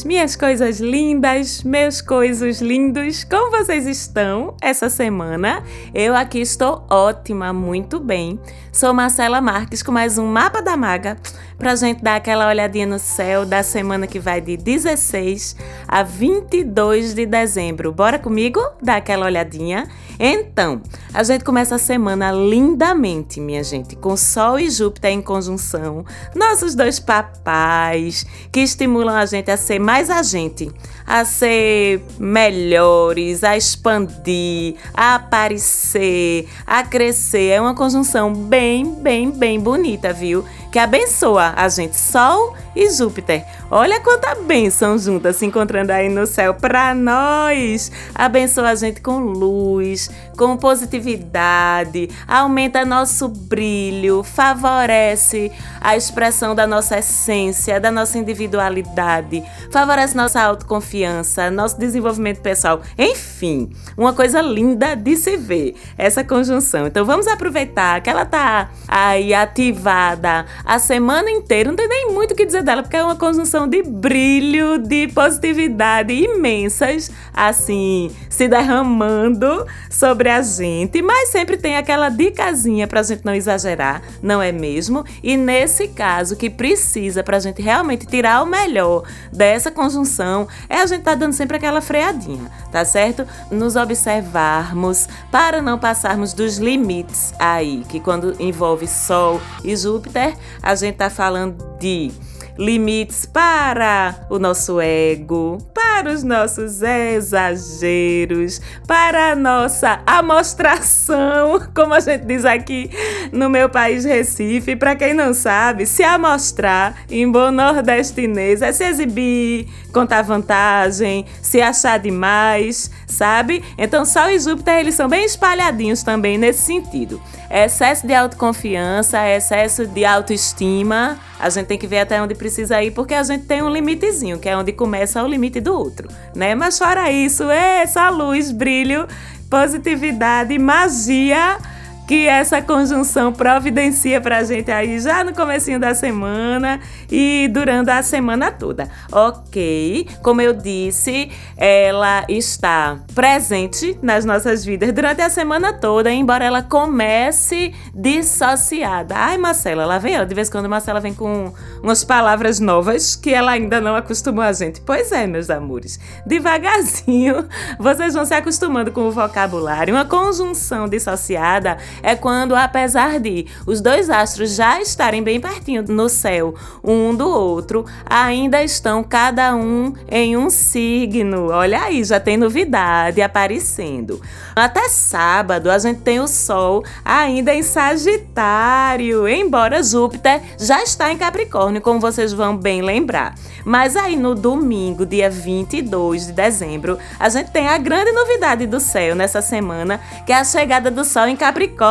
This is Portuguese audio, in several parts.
minhas coisas lindas, meus coisos lindos, como vocês estão essa semana? Eu aqui estou ótima, muito bem. Sou Marcela Marques com mais um Mapa da Maga pra gente dar aquela olhadinha no céu da semana que vai de 16 a 22 de dezembro. Bora comigo dar aquela olhadinha? Então, a gente começa a semana lindamente, minha gente, com Sol e Júpiter em conjunção, nossos dois papais, que estimulam a gente a ser mais a gente, a ser melhores, a expandir, a aparecer, a crescer. É uma conjunção bem, bem, bem bonita, viu? Que abençoa a gente, Sol e Júpiter. Olha quanta bênção juntas se encontrando aí no céu para nós. Abençoa a gente com luz, com positividade, aumenta nosso brilho, favorece a expressão da nossa essência, da nossa individualidade, favorece nossa autoconfiança, nosso desenvolvimento pessoal. Enfim, uma coisa linda de se ver essa conjunção. Então vamos aproveitar que ela tá aí ativada a semana inteira. Não tem nem muito o que dizer dela, porque é uma conjunção de brilho, de positividade imensas, assim, se derramando sobre a gente, mas sempre tem aquela dicasinha pra gente não exagerar, não é mesmo? E nesse caso, que precisa pra gente realmente tirar o melhor dessa conjunção, é a gente tá dando sempre aquela freadinha, tá certo? Nos observarmos para não passarmos dos limites aí, que quando envolve Sol e Júpiter, a gente tá falando de limites para o nosso ego, para os nossos exageros, para a nossa amostração, como a gente diz aqui no meu país Recife. Para quem não sabe, se amostrar em bom nordestinês é se exibir, contar vantagem, se achar demais, sabe? Então, Sol e Júpiter eles são bem espalhadinhos também nesse sentido. Excesso de autoconfiança, excesso de autoestima a gente tem que ver até onde precisa ir, porque a gente tem um limitezinho, que é onde começa o limite do outro, né? Mas fora isso, é essa luz, brilho, positividade, magia que essa conjunção providencia para a gente aí já no comecinho da semana e durante a semana toda, ok? Como eu disse, ela está presente nas nossas vidas durante a semana toda, embora ela comece dissociada. Ai, Marcela, lá vem ela. De vez em quando Marcela vem com umas palavras novas que ela ainda não acostumou a gente. Pois é, meus amores. Devagarzinho, vocês vão se acostumando com o vocabulário. Uma conjunção dissociada é quando, apesar de os dois astros já estarem bem pertinho no céu, um do outro, ainda estão cada um em um signo. Olha aí, já tem novidade aparecendo. Até sábado a gente tem o Sol ainda em Sagitário, embora Júpiter já está em Capricórnio, como vocês vão bem lembrar. Mas aí no domingo, dia 22 de dezembro, a gente tem a grande novidade do céu nessa semana, que é a chegada do Sol em Capricórnio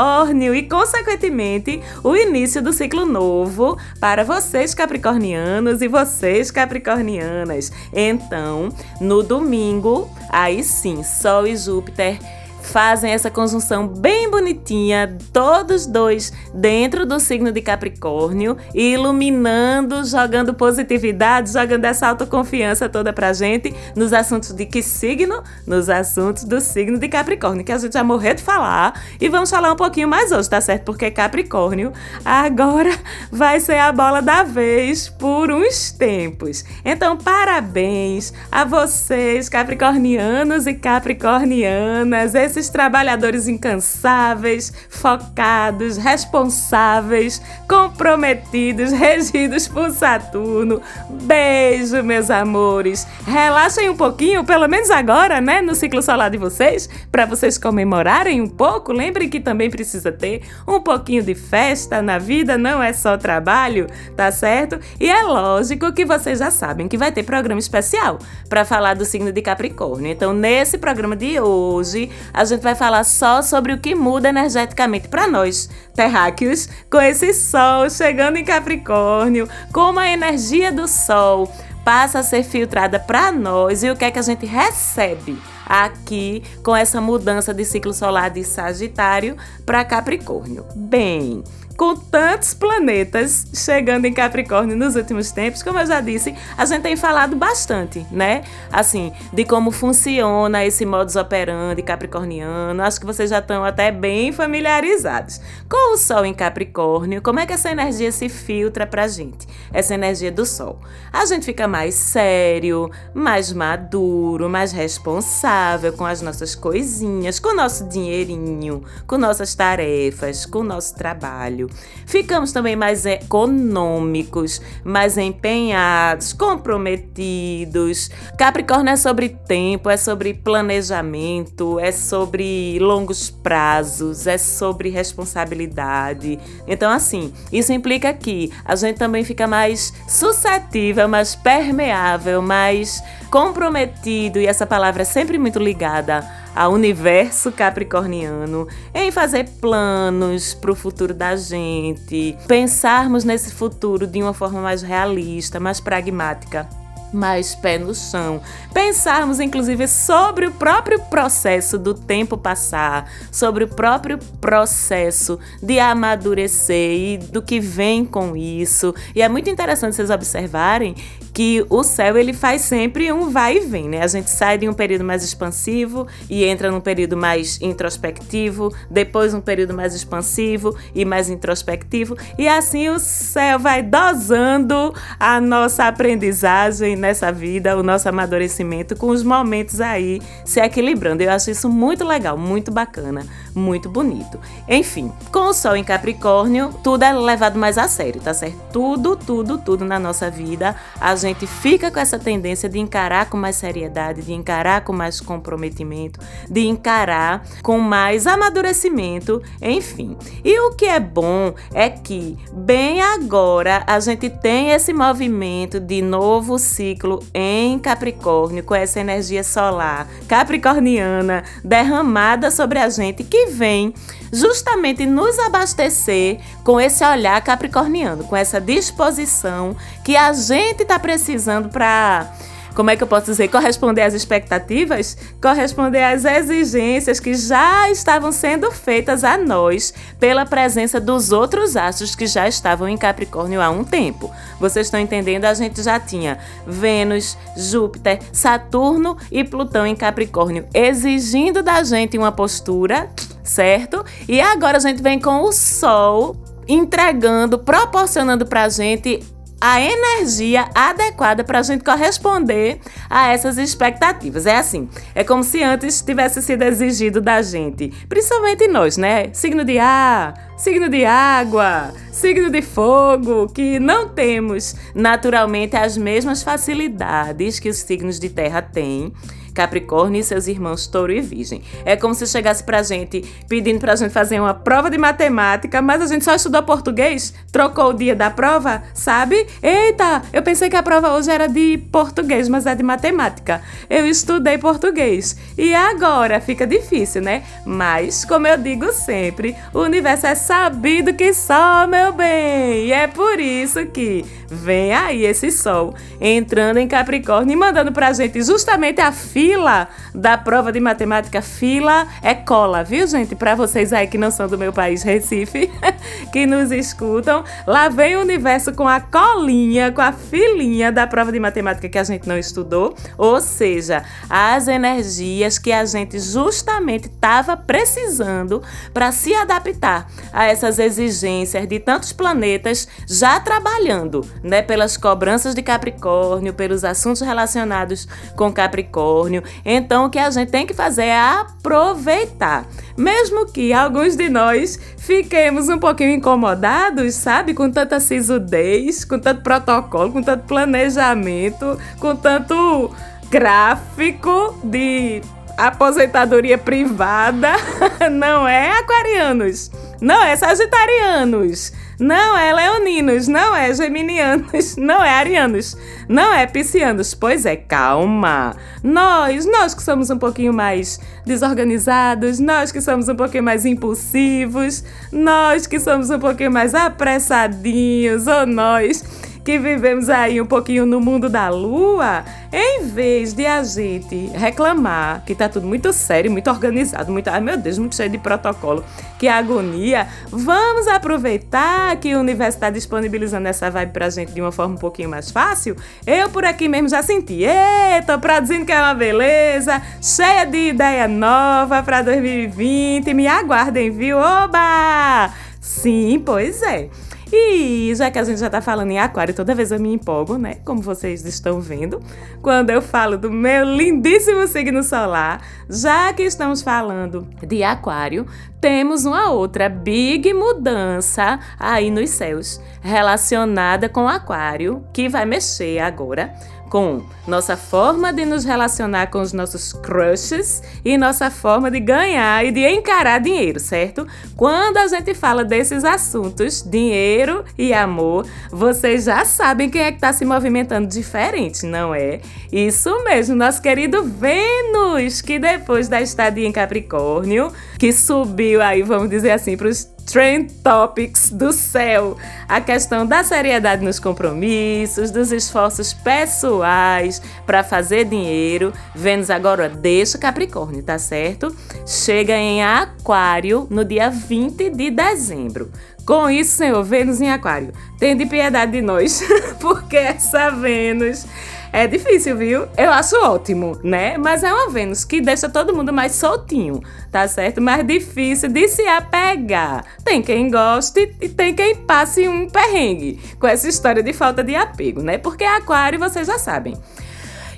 e, consequentemente, o início do ciclo novo para vocês capricornianos e vocês capricornianas. Então, no domingo, aí sim, Sol e Júpiter fazem essa conjunção bem bonitinha, todos dois dentro do signo de Capricórnio, iluminando, jogando positividade, jogando essa autoconfiança toda pra gente nos assuntos de que signo? Nos assuntos do signo de Capricórnio, que a gente já morreu de falar e vamos falar um pouquinho mais hoje, tá certo? Porque Capricórnio agora vai ser a bola da vez por uns tempos. Então, parabéns a vocês, capricornianos e capricornianas esses trabalhadores incansáveis, focados, responsáveis, comprometidos, regidos por Saturno. Beijo, meus amores. Relaxem um pouquinho, pelo menos agora, né, no ciclo solar de vocês, para vocês comemorarem um pouco. Lembrem que também precisa ter um pouquinho de festa na vida, não é só trabalho, tá certo? E é lógico que vocês já sabem que vai ter programa especial para falar do signo de Capricórnio. Então, nesse programa de hoje, a gente vai falar só sobre o que muda energeticamente para nós, terráqueos, com esse sol chegando em Capricórnio, como a energia do sol passa a ser filtrada para nós e o que é que a gente recebe aqui com essa mudança de ciclo solar de Sagitário para Capricórnio. Bem, com tantos planetas chegando em Capricórnio nos últimos tempos, como eu já disse, a gente tem falado bastante, né? Assim, de como funciona esse modus operandi capricorniano. Acho que vocês já estão até bem familiarizados. Com o Sol em Capricórnio, como é que essa energia se filtra pra gente? Essa energia do Sol. A gente fica mais sério, mais maduro, mais responsável com as nossas coisinhas, com o nosso dinheirinho, com nossas tarefas, com o nosso trabalho. Ficamos também mais econômicos, mais empenhados, comprometidos. Capricórnio é sobre tempo, é sobre planejamento, é sobre longos prazos, é sobre responsabilidade. Então, assim, isso implica que a gente também fica mais suscetível, mais permeável, mais comprometido, e essa palavra é sempre muito ligada ao universo capricorniano, em fazer planos para o futuro da gente, pensarmos nesse futuro de uma forma mais realista, mais pragmática mais pé no chão. Pensarmos, inclusive, sobre o próprio processo do tempo passar, sobre o próprio processo de amadurecer e do que vem com isso. E é muito interessante vocês observarem que o céu ele faz sempre um vai e vem, né? A gente sai de um período mais expansivo e entra num período mais introspectivo, depois um período mais expansivo e mais introspectivo, e assim o céu vai dosando a nossa aprendizagem nessa vida, o nosso amadurecimento com os momentos aí se equilibrando. Eu acho isso muito legal, muito bacana, muito bonito. Enfim, com o sol em Capricórnio, tudo é levado mais a sério, tá certo? Tudo, tudo, tudo na nossa vida, a gente fica com essa tendência de encarar com mais seriedade, de encarar com mais comprometimento, de encarar com mais amadurecimento, enfim. E o que é bom é que, bem agora, a gente tem esse movimento de novo ciclo em Capricórnio, com essa energia solar capricorniana derramada sobre a gente, que vem justamente nos abastecer com esse olhar capricorniano, com essa disposição que a gente está precisando para como é que eu posso dizer, corresponder às expectativas, corresponder às exigências que já estavam sendo feitas a nós pela presença dos outros astros que já estavam em Capricórnio há um tempo. Vocês estão entendendo? A gente já tinha Vênus, Júpiter, Saturno e Plutão em Capricórnio, exigindo da gente uma postura, certo? E agora a gente vem com o Sol entregando, proporcionando para a gente a energia adequada para a gente corresponder a essas expectativas. É assim, é como se antes tivesse sido exigido da gente, principalmente nós, né? Signo de ar, signo de água, signo de fogo, que não temos naturalmente as mesmas facilidades que os signos de terra têm Capricórnio e seus irmãos Touro e Virgem. É como se chegasse pra gente pedindo pra gente fazer uma prova de matemática, mas a gente só estudou português, trocou o dia da prova, sabe? Eita, eu pensei que a prova hoje era de português, mas é de matemática. Eu estudei português. E agora fica difícil, né? Mas, como eu digo sempre, o universo é sabido que só, meu bem. E é por isso que vem aí esse sol entrando em Capricórnio e mandando pra gente justamente a fila fila da prova de matemática, fila é cola, viu, gente? Para vocês aí que não são do meu país, Recife, que nos escutam, lá vem o universo com a colinha, com a filinha da prova de matemática que a gente não estudou, ou seja, as energias que a gente justamente estava precisando para se adaptar a essas exigências de tantos planetas já trabalhando, né, pelas cobranças de Capricórnio, pelos assuntos relacionados com Capricórnio Então, o que a gente tem que fazer é aproveitar. Mesmo que alguns de nós fiquemos um pouquinho incomodados, sabe? Com tanta sisudez, com tanto protocolo, com tanto planejamento, com tanto gráfico de aposentadoria privada. Não é, aquarianos? Não é sagitarianos. Não é leoninos, não é geminianos, não é arianos, não é piscianos. Pois é, calma. Nós, nós que somos um pouquinho mais desorganizados, nós que somos um pouquinho mais impulsivos, nós que somos um pouquinho mais apressadinhos, ou nós que vivemos aí um pouquinho no mundo da lua, em vez de a gente reclamar que tá tudo muito sério, muito organizado, muito, ai meu Deus, muito cheio de protocolo, que agonia, vamos aproveitar que o universo está disponibilizando essa vibe pra gente de uma forma um pouquinho mais fácil. Eu por aqui mesmo já senti, eita, produzindo que é uma beleza, cheia de ideia nova para 2020, me aguardem, viu? Oba! Sim, pois é. E já que a gente já tá falando em aquário, toda vez eu me empolgo, né? Como vocês estão vendo, quando eu falo do meu lindíssimo signo solar, já que estamos falando de aquário, temos uma outra big mudança aí nos céus relacionada com aquário que vai mexer agora com nossa forma de nos relacionar com os nossos crushes e nossa forma de ganhar e de encarar dinheiro, certo? Quando a gente fala desses assuntos, dinheiro e amor, vocês já sabem quem é que está se movimentando diferente, não é? Isso mesmo, nosso querido Vênus, que depois da estadia em Capricórnio, que subiu aí, vamos dizer assim, para os Trend Topics do céu. A questão da seriedade nos compromissos, dos esforços pessoais para fazer dinheiro. Vênus agora deixa Capricórnio, tá certo? Chega em Aquário no dia 20 de dezembro. Com isso, Senhor, Vênus em Aquário, tende piedade de nós, porque essa Vênus é difícil, viu? Eu acho ótimo, né? Mas é uma Vênus que deixa todo mundo mais soltinho, tá certo? Mais difícil de se apegar. Tem quem goste e tem quem passe um perrengue com essa história de falta de apego, né? Porque Aquário, vocês já sabem.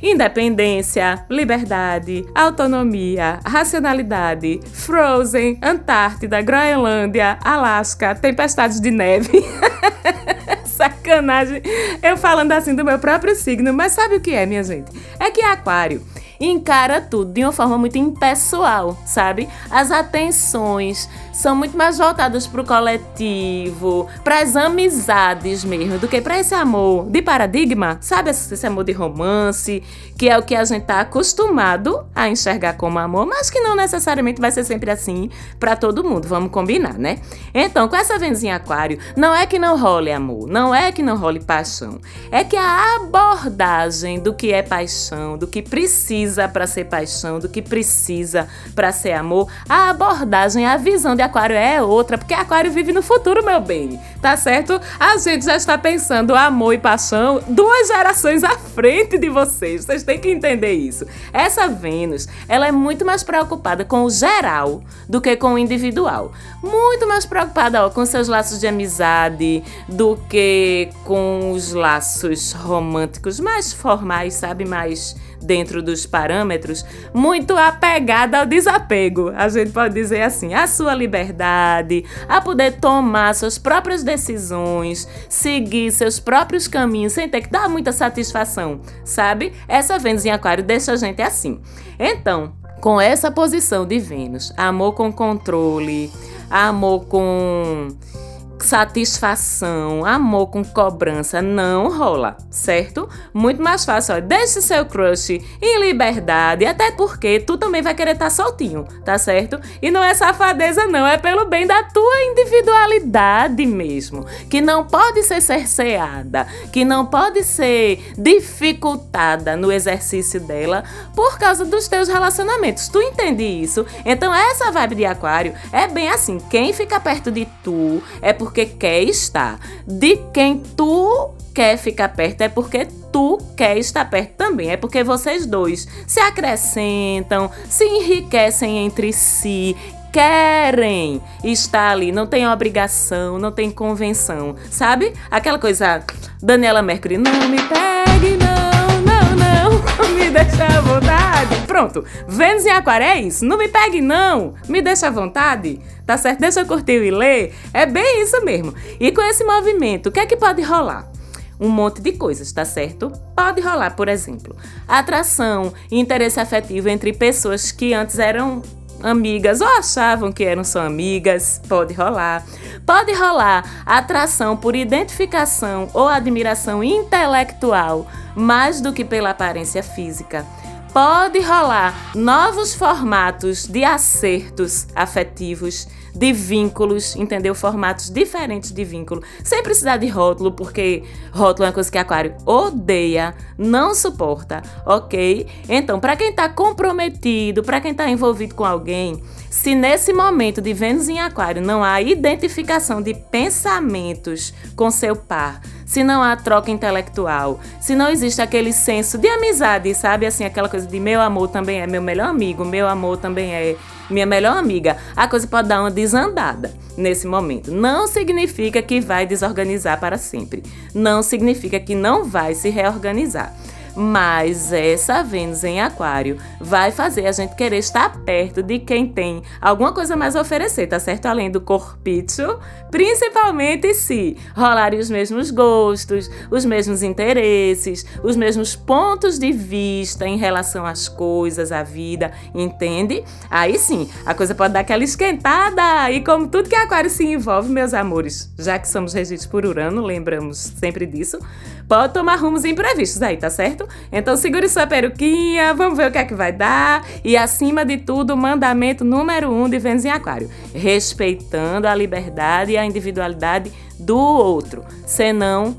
Independência, liberdade, autonomia, racionalidade, Frozen, Antártida, Groenlândia, Alasca, tempestades de neve. Sacanagem. Eu falando assim do meu próprio signo, mas sabe o que é, minha gente? É que Aquário encara tudo de uma forma muito impessoal, sabe? As atenções são muito mais voltadas para o coletivo, para as amizades mesmo, do que para esse amor de paradigma, sabe? Esse amor de romance, que é o que a gente tá acostumado a enxergar como amor, mas que não necessariamente vai ser sempre assim para todo mundo, vamos combinar, né? Então, com essa venzinha aquário, não é que não role amor, não é que não role paixão, é que a abordagem do que é paixão, do que precisa para ser paixão, do que precisa para ser amor, a abordagem, a visão de Aquário é outra, porque Aquário vive no futuro, meu bem, tá certo? A gente já está pensando amor e paixão duas gerações à frente de vocês, vocês têm que entender isso. Essa Vênus, ela é muito mais preocupada com o geral do que com o individual. Muito mais preocupada ó, com seus laços de amizade do que com os laços românticos mais formais, sabe? Mais dentro dos parâmetros, muito apegada ao desapego. A gente pode dizer assim, a sua liberdade, a poder tomar suas próprias decisões, seguir seus próprios caminhos sem ter que dar muita satisfação, sabe? Essa Vênus em Aquário deixa a gente assim. Então, com essa posição de Vênus, amor com controle, amor com satisfação, amor com cobrança não rola, certo? Muito mais fácil, ó, deixe seu crush em liberdade, até porque tu também vai querer estar tá soltinho, tá certo? E não é safadeza não, é pelo bem da tua individualidade mesmo, que não pode ser cerceada, que não pode ser dificultada no exercício dela por causa dos teus relacionamentos. Tu entende isso? Então essa vibe de aquário é bem assim, quem fica perto de tu é porque porque quer estar. De quem tu quer ficar perto é porque tu quer estar perto também. É porque vocês dois se acrescentam, se enriquecem entre si, querem estar ali, não tem obrigação, não tem convenção, sabe? Aquela coisa, Daniela Mercury, não me pegue, não, não, não, me deixa à vontade. Pronto, Vênus em Aquário isso, não me pegue, não, me deixa à vontade tá certo? Deixa eu curtir e ler. É bem isso mesmo. E com esse movimento, o que é que pode rolar? Um monte de coisas, tá certo? Pode rolar, por exemplo, atração interesse afetivo entre pessoas que antes eram amigas ou achavam que eram só amigas, pode rolar. Pode rolar atração por identificação ou admiração intelectual mais do que pela aparência física pode rolar novos formatos de acertos afetivos, de vínculos, entendeu? Formatos diferentes de vínculo, sem precisar de rótulo, porque rótulo é uma coisa que Aquário odeia, não suporta, ok? Então, para quem está comprometido, para quem está envolvido com alguém, se nesse momento de Vênus em Aquário não há identificação de pensamentos com seu par, se não há troca intelectual, se não existe aquele senso de amizade, sabe? Assim, aquela coisa de meu amor também é meu melhor amigo, meu amor também é minha melhor amiga, a coisa pode dar uma desandada nesse momento. Não significa que vai desorganizar para sempre. Não significa que não vai se reorganizar. Mas essa Vênus em Aquário vai fazer a gente querer estar perto de quem tem alguma coisa mais a oferecer, tá certo? Além do corpício, principalmente se rolarem os mesmos gostos, os mesmos interesses, os mesmos pontos de vista em relação às coisas, à vida, entende? Aí sim, a coisa pode dar aquela esquentada. E como tudo que Aquário se envolve, meus amores, já que somos regidos por Urano, lembramos sempre disso, pode tomar rumos imprevistos aí, tá certo? Então segure sua peruquinha, vamos ver o que é que vai dar. E acima de tudo, o mandamento número um de Vênus em Aquário: respeitando a liberdade e a individualidade do outro. Senão,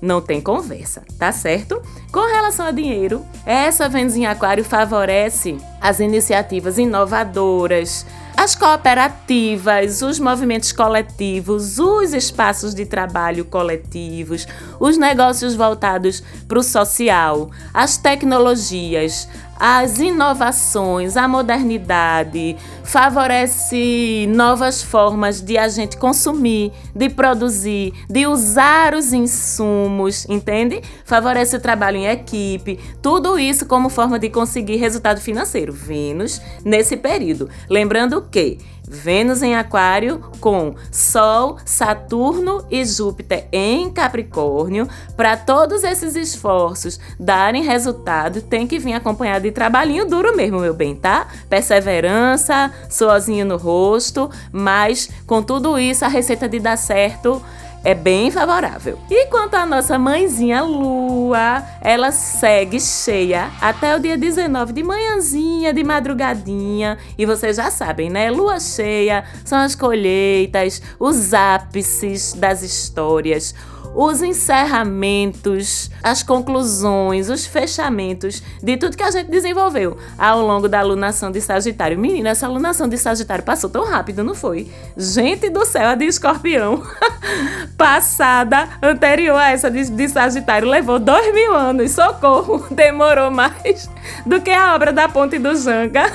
não tem conversa, tá certo? Com relação a dinheiro, essa Vênus em Aquário favorece as iniciativas inovadoras, as cooperativas, os movimentos coletivos, os espaços de trabalho coletivos, os negócios voltados para o social, as tecnologias, as inovações, a modernidade, favorece novas formas de a gente consumir, de produzir, de usar os insumos, entende? Favorece o trabalho em equipe, tudo isso como forma de conseguir resultado financeiro. Vênus nesse período. Lembrando que Vênus em Aquário com Sol, Saturno e Júpiter em Capricórnio. Para todos esses esforços darem resultado, tem que vir acompanhado de trabalhinho duro mesmo, meu bem, tá? Perseverança, sozinho no rosto, mas com tudo isso a receita de dar certo é bem favorável. E quanto à nossa mãezinha Lua, ela segue cheia até o dia 19 de manhãzinha, de madrugadinha. E vocês já sabem, né? Lua cheia são as colheitas, os ápices das histórias os encerramentos, as conclusões, os fechamentos de tudo que a gente desenvolveu ao longo da alunação de Sagitário. Menina, essa alunação de Sagitário passou tão rápido, não foi? Gente do céu, a de Escorpião passada, anterior a essa de, de Sagitário, levou dois mil anos. Socorro! Demorou mais do que a obra da Ponte do Janga.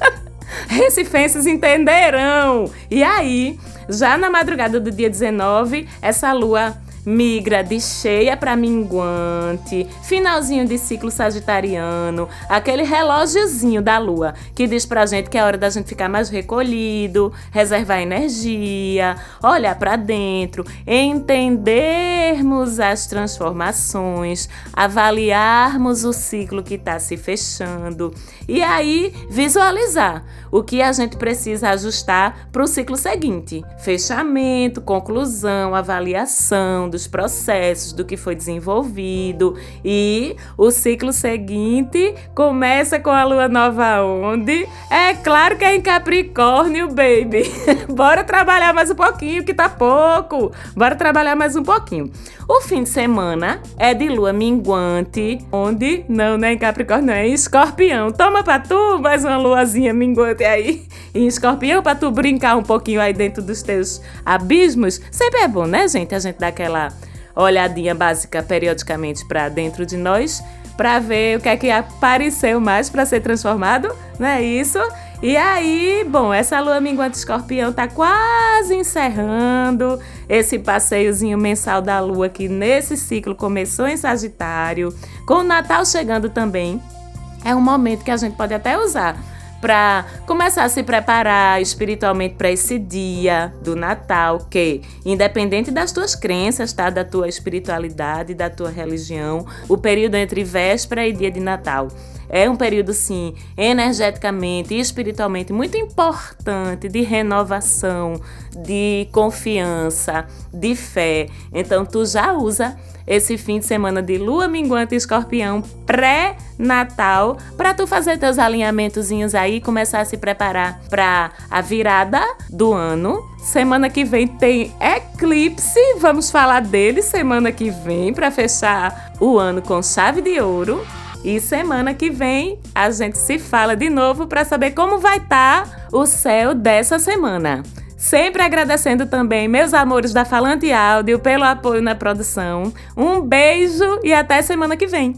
Recifenses entenderão! E aí, já na madrugada do dia 19, essa lua migra de cheia para minguante, finalzinho de ciclo sagitariano, aquele relógiozinho da lua que diz pra gente que é hora da gente ficar mais recolhido, reservar energia, olhar para dentro, entendermos as transformações, avaliarmos o ciclo que está se fechando e aí visualizar o que a gente precisa ajustar para o ciclo seguinte: fechamento, conclusão, avaliação dos processos, do que foi desenvolvido. E o ciclo seguinte começa com a lua nova onde? É claro que é em Capricórnio, baby. Bora trabalhar mais um pouquinho, que tá pouco. Bora trabalhar mais um pouquinho. O fim de semana é de lua minguante, onde? Não, não é em Capricórnio, é em Escorpião. Toma pra tu mais uma luazinha minguante aí em Escorpião pra tu brincar um pouquinho aí dentro dos teus abismos. Sempre é bom, né, gente? A gente dá aquela olhadinha básica periodicamente para dentro de nós para ver o que é que apareceu mais para ser transformado, não é isso? E aí, bom, essa lua minguante escorpião tá quase encerrando esse passeiozinho mensal da lua que nesse ciclo começou em Sagitário, com o Natal chegando também. É um momento que a gente pode até usar para começar a se preparar espiritualmente para esse dia do Natal, que independente das tuas crenças, tá, da tua espiritualidade, da tua religião, o período entre véspera e dia de Natal É um período, sim, energeticamente e espiritualmente muito importante de renovação, de confiança, de fé. Então, tu já usa esse fim de semana de lua minguante escorpião pré-natal para tu fazer teus alinhamentozinhos aí e começar a se preparar para a virada do ano. Semana que vem tem eclipse, vamos falar dele semana que vem para fechar o ano com chave de ouro. E semana que vem a gente se fala de novo para saber como vai estar tá o céu dessa semana. Sempre agradecendo também meus amores da Falante Áudio pelo apoio na produção. Um beijo e até semana que vem.